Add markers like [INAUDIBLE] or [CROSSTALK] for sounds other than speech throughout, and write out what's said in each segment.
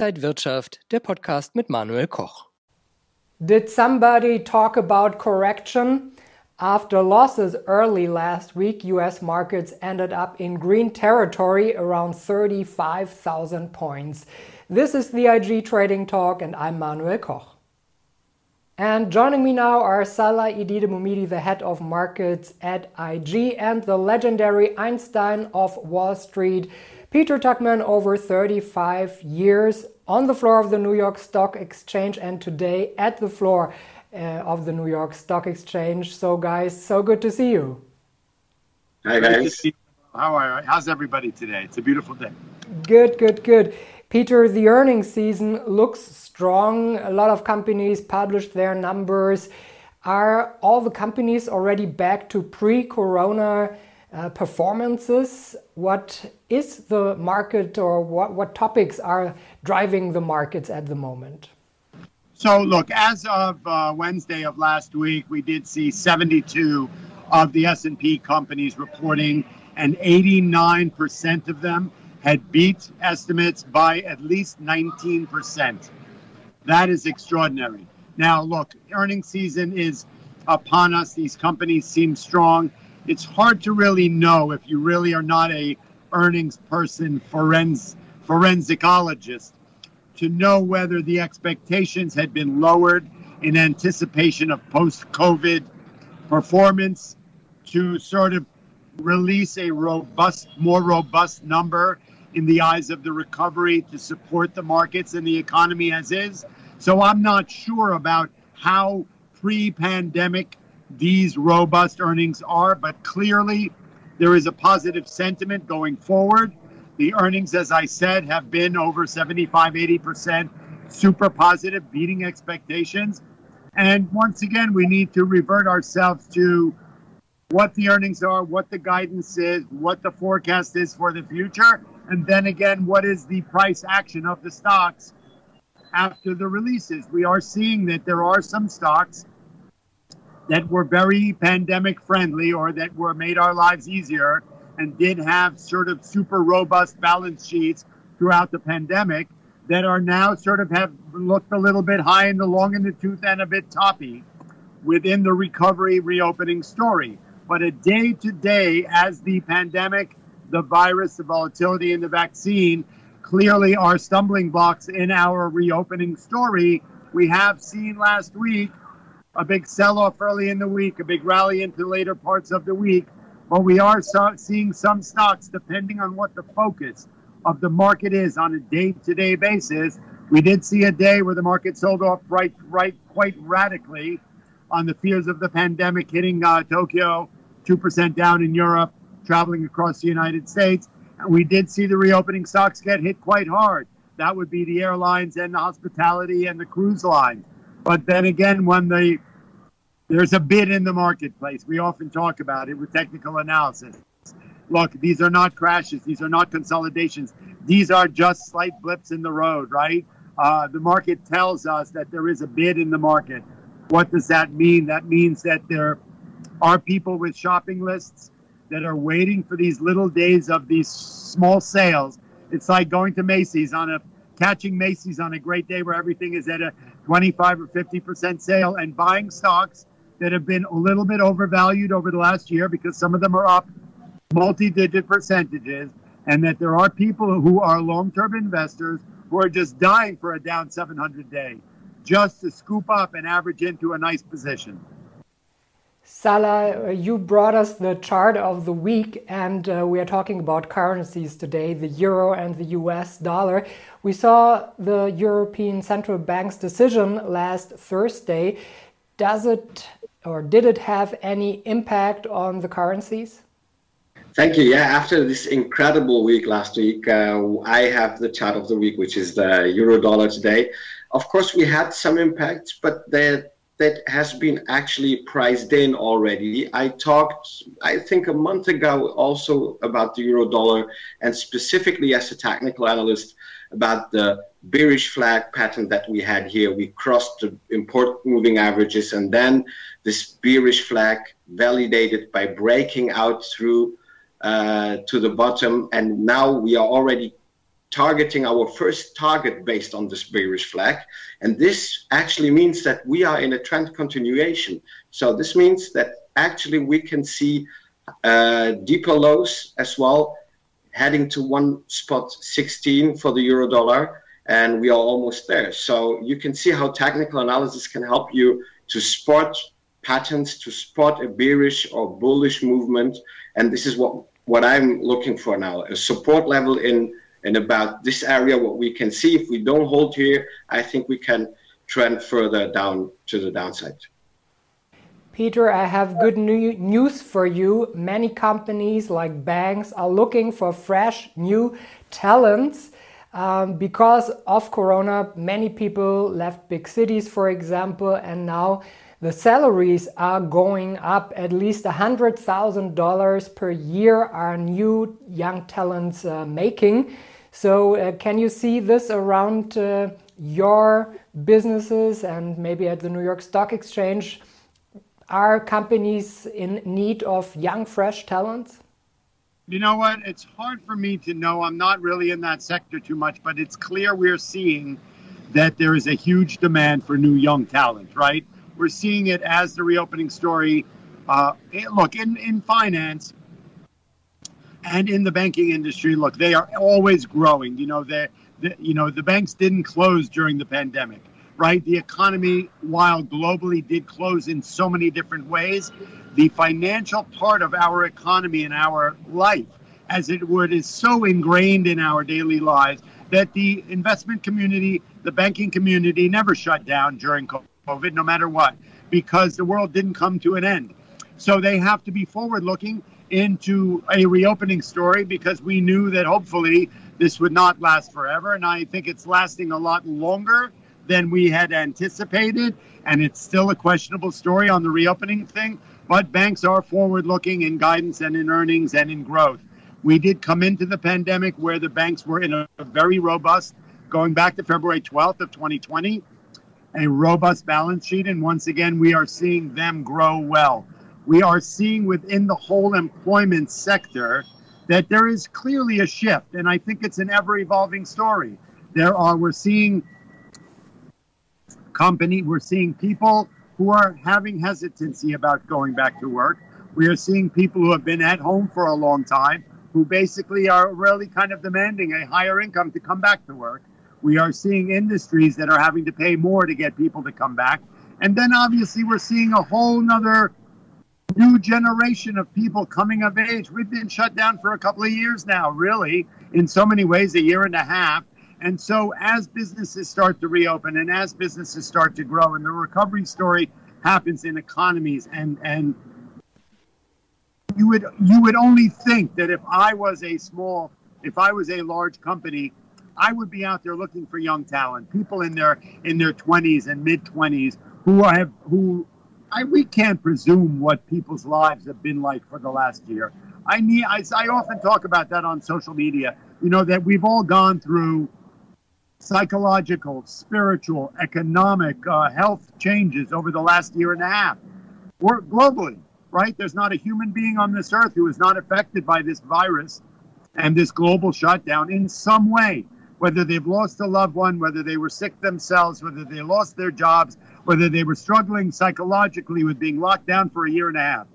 Inside Wirtschaft, der Podcast mit Manuel Koch. Did somebody talk about correction? After losses early last week, US markets ended up in green territory around 35,000 points. This is the IG Trading Talk, and I'm Manuel Koch. And joining me now are Salah Idide Mumidi, the head of markets at IG, and the legendary Einstein of Wall Street, Peter Tuchman, over 35 years on the floor of the New York Stock Exchange and today at the floor uh, of the New York Stock Exchange. So, guys, so good to see you. Hi, guys. How are? How's everybody today? It's a beautiful day. Good, good, good. Peter, the earnings season looks strong. A lot of companies published their numbers. Are all the companies already back to pre-corona uh, performances? What is the market, or what, what topics are driving the markets at the moment? So, look, as of uh, Wednesday of last week, we did see 72 of the S&P companies reporting, and 89% of them had beat estimates by at least 19%. That is extraordinary. Now, look, earnings season is upon us. These companies seem strong. It's hard to really know if you really are not a earnings person, forens- forensicologist, to know whether the expectations had been lowered in anticipation of post COVID performance to sort of release a robust, more robust number in the eyes of the recovery to support the markets and the economy as is. So I'm not sure about how pre pandemic these robust earnings are, but clearly there is a positive sentiment going forward. The earnings, as I said, have been over 75, 80% super positive, beating expectations. And once again, we need to revert ourselves to what the earnings are, what the guidance is, what the forecast is for the future, and then again, what is the price action of the stocks after the releases. We are seeing that there are some stocks that were very pandemic friendly or that were made our lives easier and did have sort of super robust balance sheets throughout the pandemic that are now sort of have looked a little bit high in the long in the tooth and a bit toppy within the recovery reopening story. But a day to day, as the pandemic, the virus, the volatility in the vaccine clearly are stumbling blocks in our reopening story. We have seen last week a big sell off early in the week, a big rally into later parts of the week but we are so, seeing some stocks, depending on what the focus of the market is on a day-to-day basis. We did see a day where the market sold off right, right, quite radically on the fears of the pandemic hitting uh, Tokyo, two percent down in Europe, traveling across the United States. And we did see the reopening stocks get hit quite hard. That would be the airlines and the hospitality and the cruise lines. But then again, when the there's a bid in the marketplace. We often talk about it with technical analysis. Look, these are not crashes. These are not consolidations. These are just slight blips in the road, right? Uh, the market tells us that there is a bid in the market. What does that mean? That means that there are people with shopping lists that are waiting for these little days of these small sales. It's like going to Macy's on a catching Macy's on a great day where everything is at a 25 or 50% sale and buying stocks that have been a little bit overvalued over the last year because some of them are up multi digit percentages, and that there are people who are long term investors who are just dying for a down 700 day just to scoop up and average into a nice position. Salah, you brought us the chart of the week, and uh, we are talking about currencies today the euro and the US dollar. We saw the European Central Bank's decision last Thursday. Does it or did it have any impact on the currencies? Thank you. Yeah, after this incredible week last week, uh, I have the chart of the week, which is the euro dollar today. Of course, we had some impact, but that that has been actually priced in already. I talked, I think, a month ago also about the euro dollar, and specifically as a technical analyst about the bearish flag pattern that we had here. We crossed the important moving averages, and then this bearish flag validated by breaking out through uh, to the bottom. And now we are already targeting our first target based on this bearish flag. And this actually means that we are in a trend continuation. So this means that actually we can see uh, deeper lows as well, heading to one spot 16 for the euro dollar, and we are almost there. So you can see how technical analysis can help you to spot patterns, to spot a bearish or bullish movement, and this is what what I'm looking for now: a support level in in about this area. What we can see if we don't hold here, I think we can trend further down to the downside. Peter, I have good new news for you. Many companies like banks are looking for fresh new talents. Um, because of Corona, many people left big cities, for example, and now the salaries are going up at least $100,000 per year are new young talents uh, making. So, uh, can you see this around uh, your businesses and maybe at the New York Stock Exchange? Are companies in need of young, fresh talent? You know what? It's hard for me to know. I'm not really in that sector too much, but it's clear we're seeing that there is a huge demand for new young talent, right? We're seeing it as the reopening story. Uh, look, in, in finance and in the banking industry, look, they are always growing. You know, they the, you know, the banks didn't close during the pandemic right? The economy, while globally did close in so many different ways, the financial part of our economy and our life, as it would, is so ingrained in our daily lives that the investment community, the banking community never shut down during COVID, no matter what, because the world didn't come to an end. So they have to be forward looking into a reopening story because we knew that hopefully this would not last forever. And I think it's lasting a lot longer than we had anticipated. And it's still a questionable story on the reopening thing, but banks are forward looking in guidance and in earnings and in growth. We did come into the pandemic where the banks were in a very robust, going back to February 12th of 2020, a robust balance sheet. And once again, we are seeing them grow well. We are seeing within the whole employment sector that there is clearly a shift. And I think it's an ever evolving story. There are, we're seeing company. We're seeing people who are having hesitancy about going back to work. We are seeing people who have been at home for a long time who basically are really kind of demanding a higher income to come back to work. We are seeing industries that are having to pay more to get people to come back. And then obviously we're seeing a whole nother new generation of people coming of age. We've been shut down for a couple of years now, really, in so many ways, a year and a half. And so, as businesses start to reopen and as businesses start to grow, and the recovery story happens in economies, and and you would you would only think that if I was a small, if I was a large company, I would be out there looking for young talent, people in their in their 20s and mid 20s who have who I, we can't presume what people's lives have been like for the last year. I need I, I often talk about that on social media. You know that we've all gone through psychological, spiritual, economic, uh, health changes over the last year and a half. We're globally, right? There's not a human being on this earth who is not affected by this virus and this global shutdown in some way, whether they've lost a loved one, whether they were sick themselves, whether they lost their jobs, whether they were struggling psychologically with being locked down for a year and a half.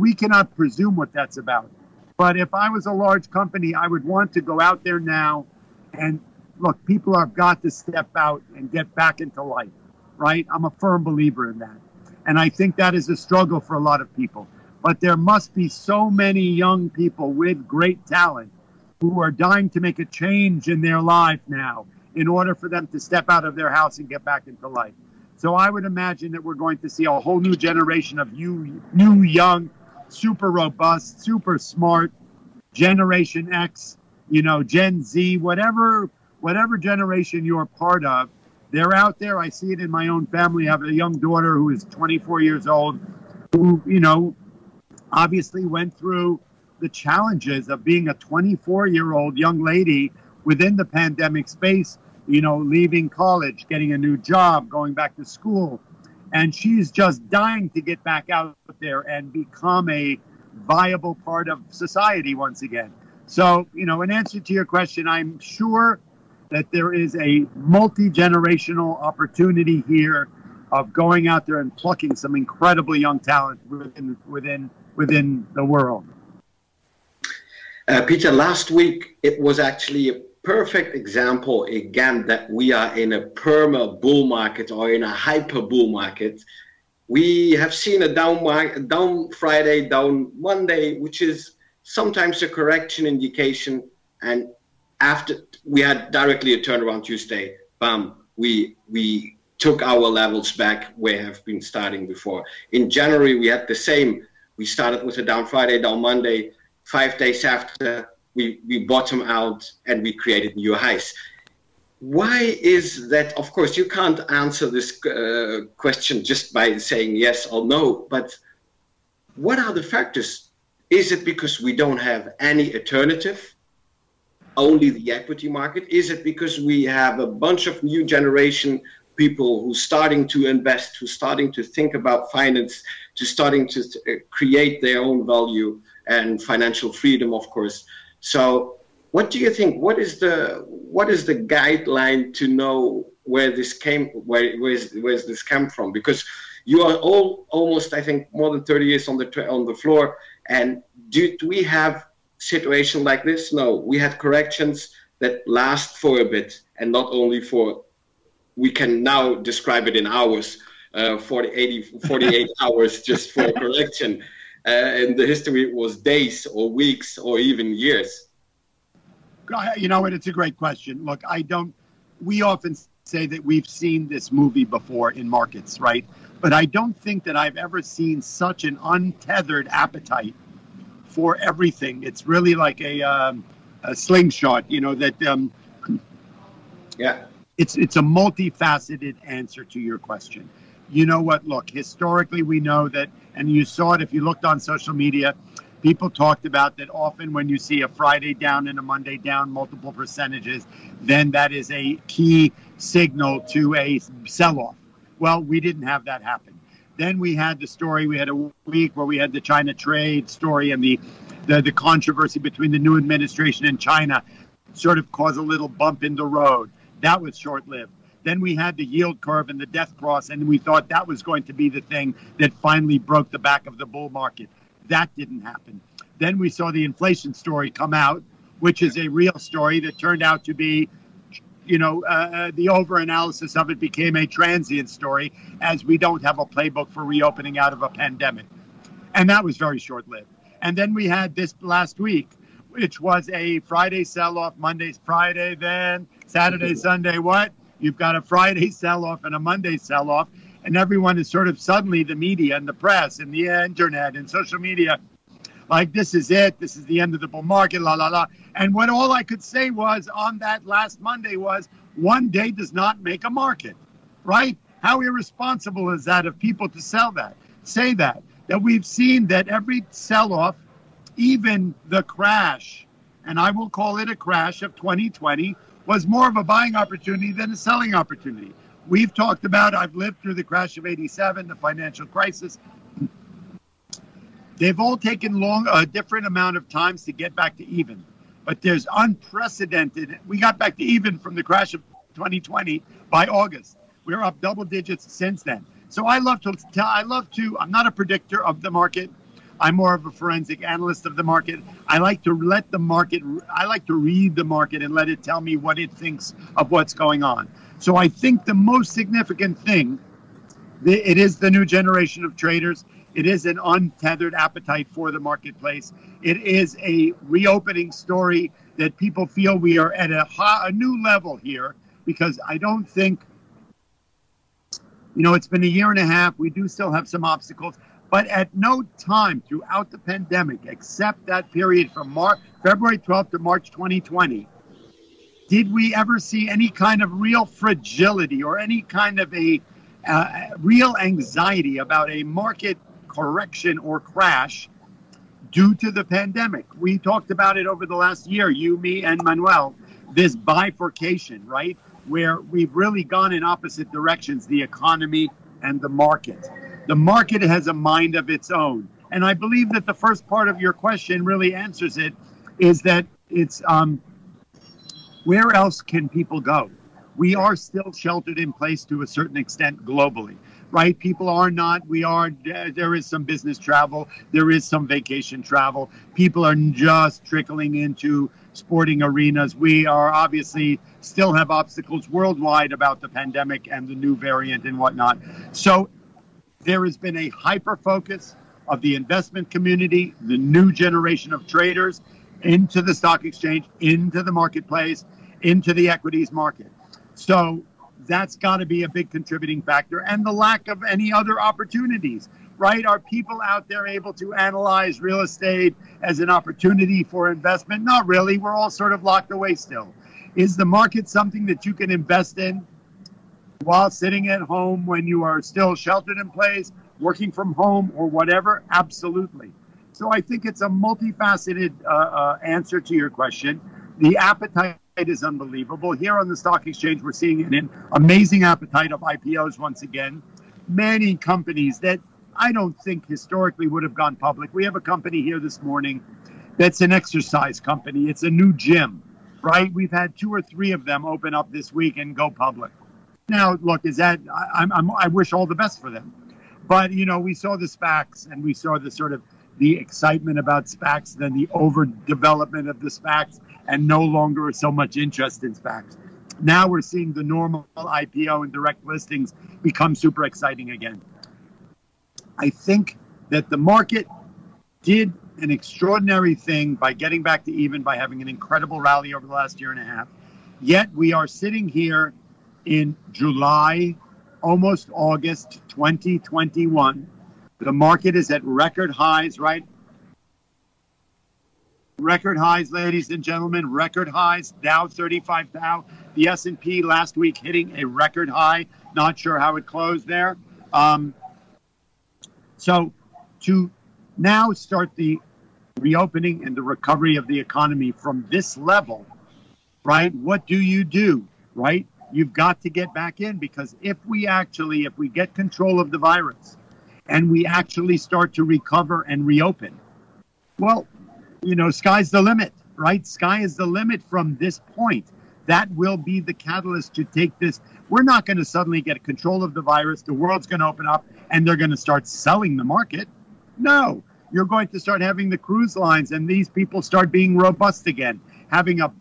We cannot presume what that's about. But if I was a large company, I would want to go out there now and look, people have got to step out and get back into life, right? I'm a firm believer in that. And I think that is a struggle for a lot of people. But there must be so many young people with great talent who are dying to make a change in their life now in order for them to step out of their house and get back into life. So I would imagine that we're going to see a whole new generation of you, new, young, super robust, super smart, Generation X, you know, Gen Z, whatever whatever generation you're part of, they're out there. I see it in my own family. I have a young daughter who is 24 years old, who, you know, obviously went through the challenges of being a 24 year old young lady within the pandemic space, you know, leaving college, getting a new job, going back to school. And she's just dying to get back out there and become a viable part of society once again. So, you know, in answer to your question, I'm sure that there is a multi generational opportunity here of going out there and plucking some incredibly young talent within within within the world. Uh, Peter, last week it was actually a perfect example again that we are in a perma bull market or in a hyper bull market. We have seen a down down Friday, down Monday, which is sometimes a correction indication, and after we had directly a turnaround Tuesday, bam, we we took our levels back where we have been starting before. In January, we had the same. We started with a down Friday, down Monday. Five days after, we, we bottom out and we created new highs. Why is that? Of course, you can't answer this uh, question just by saying yes or no, but what are the factors? Is it because we don't have any alternative? Only the equity market? Is it because we have a bunch of new generation people who's starting to invest, who's starting to think about finance, to starting to uh, create their own value and financial freedom, of course. So, what do you think? What is the what is the guideline to know where this came, where where's where's this come from? Because you are all almost, I think, more than 30 years on the on the floor. And do, do we have situation like this? No, we had corrections that last for a bit, and not only for we can now describe it in hours, uh, 40, 80, 48 [LAUGHS] hours just for correction. Uh, and the history was days or weeks or even years. You know what? It's a great question. Look, I don't, we often say that we've seen this movie before in markets, right? But I don't think that I've ever seen such an untethered appetite for everything. It's really like a, um, a slingshot, you know, that, um, yeah it's it's a multifaceted answer to your question. You know what? Look, historically, we know that, and you saw it if you looked on social media. People talked about that often when you see a Friday down and a Monday down, multiple percentages, then that is a key signal to a sell off. Well, we didn't have that happen. Then we had the story, we had a week where we had the China trade story and the, the, the controversy between the new administration and China sort of caused a little bump in the road. That was short lived. Then we had the yield curve and the death cross, and we thought that was going to be the thing that finally broke the back of the bull market. That didn't happen. Then we saw the inflation story come out, which is a real story that turned out to be, you know, uh, uh the over analysis of it became a transient story as we don't have a playbook for reopening out of a pandemic. And that was very short lived. And then we had this last week, which was a Friday sell off, Monday's Friday, then Saturday, Sunday, what? You've got a Friday sell off and a Monday sell off. And everyone is sort of suddenly the media and the press and the internet and social media like this is it this is the end of the bull market la la la and what all i could say was on that last monday was one day does not make a market right how irresponsible is that of people to sell that say that that we've seen that every sell off even the crash and i will call it a crash of 2020 was more of a buying opportunity than a selling opportunity. We've talked about, I've lived through the crash of 87, the financial crisis. They've all taken long, a different amount of times to get back to even. But there's unprecedented, we got back to even from the crash of 2020 by August. We're up double digits since then. So I love to tell, I love to, I'm not a predictor of the market. I'm more of a forensic analyst of the market. I like to let the market, I like to read the market and let it tell me what it thinks of what's going on. So I think the most significant thing, it is the new generation of traders. It is an untethered appetite for the marketplace. It is a reopening story that people feel we are at a, a new level here because I don't think, you know, it's been a year and a half. We do still have some obstacles. But at no time throughout the pandemic, except that period from March, February 12th to March 2020, did we ever see any kind of real fragility or any kind of a uh, real anxiety about a market correction or crash due to the pandemic. We talked about it over the last year, you, me, and Manuel, this bifurcation, right? Where we've really gone in opposite directions, the economy and the market. The market has a mind of its own. And I believe that the first part of your question really answers it is that it's um, where else can people go? We are still sheltered in place to a certain extent globally, right? People are not. We are. There is some business travel. There is some vacation travel. People are just trickling into sporting arenas. We are obviously still have obstacles worldwide about the pandemic and the new variant and whatnot. So there has been a hyper focus of the investment community, the new generation of traders into the stock exchange, into the marketplace, into the equities market. So that's got to be a big contributing factor. And the lack of any other opportunities, right? Are people out there able to analyze real estate as an opportunity for investment? Not really. We're all sort of locked away still. Is the market something that you can invest in while sitting at home when you are still sheltered in place, working from home, or whatever? Absolutely. So I think it's a multifaceted uh, uh, answer to your question. The appetite is unbelievable. Here on the stock exchange, we're seeing an amazing appetite of IPOs once again. Many companies that I don't think historically would have gone public. We have a company here this morning that's an exercise company. It's a new gym, right? We've had two or three of them open up this week and go public. Now, look, is that I, I'm, I wish all the best for them, but you know, we saw the SPACs and we saw the sort of the excitement about SPACs, then the overdevelopment of the SPACs, and no longer so much interest in SPACs. Now we're seeing the normal IPO and direct listings become super exciting again. I think that the market did an extraordinary thing by getting back to even by having an incredible rally over the last year and a half. Yet we are sitting here in July, almost August 2021 the market is at record highs, right? Record highs, ladies and gentlemen, record highs. Dow 35 Dow. The S&P last week hitting a record high. Not sure how it closed there. Um, so to now start the reopening and the recovery of the economy from this level, right? What do you do, right? You've got to get back in because if we actually, if we get control of the virus, and we actually start to recover and reopen. Well, you know, sky's the limit, right? Sky is the limit from this point. That will be the catalyst to take this. We're not going to suddenly get control of the virus. The world's going to open up and they're going to start selling the market. No, you're going to start having the cruise lines and these people start being robust again, having a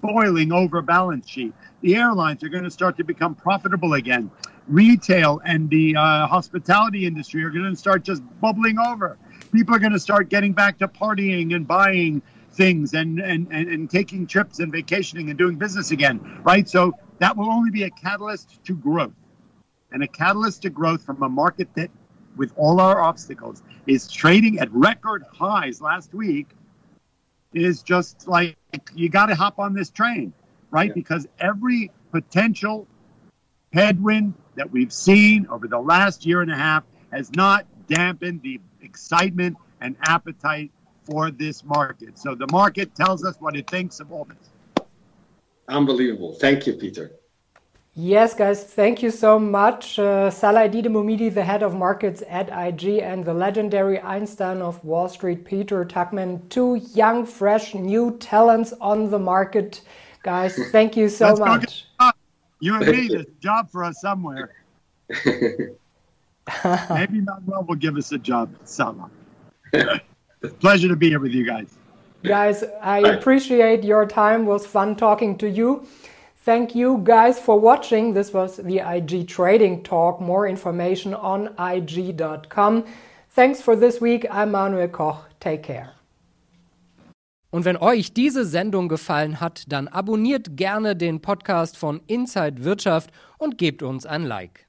boiling over balance sheet. The airlines are going to start to become profitable again retail and the uh, hospitality industry are going to start just bubbling over. People are going to start getting back to partying and buying things and, and, and, and taking trips and vacationing and doing business again, right? So that will only be a catalyst to growth. And a catalyst to growth from a market that, with all our obstacles, is trading at record highs last week is just like you got to hop on this train, right? Yeah. Because every potential headwind that we've seen over the last year and a half has not dampened the excitement and appetite for this market. So the market tells us what it thinks of all this. Unbelievable. Thank you, Peter. Yes, guys, thank you so much. Uh, Salah Bouhmidi, the head of markets at IG, and the legendary Einstein of Wall Street, Peter Tuchman, two young, fresh, new talents on the market. Guys, thank you so much. You and me, there's a job for us somewhere. [LAUGHS] [LAUGHS] Maybe Manuel will give us a job somewhere. Pleasure to be here with you guys. Guys, I appreciate your time. It was fun talking to you. Thank you guys for watching. This was the IG Trading Talk. More information on IG.com. Thanks for this week. I'm Manuel Koch. Take care. Und wenn euch diese Sendung gefallen hat, dann abonniert gerne den Podcast von Inside Wirtschaft und gebt uns ein Like.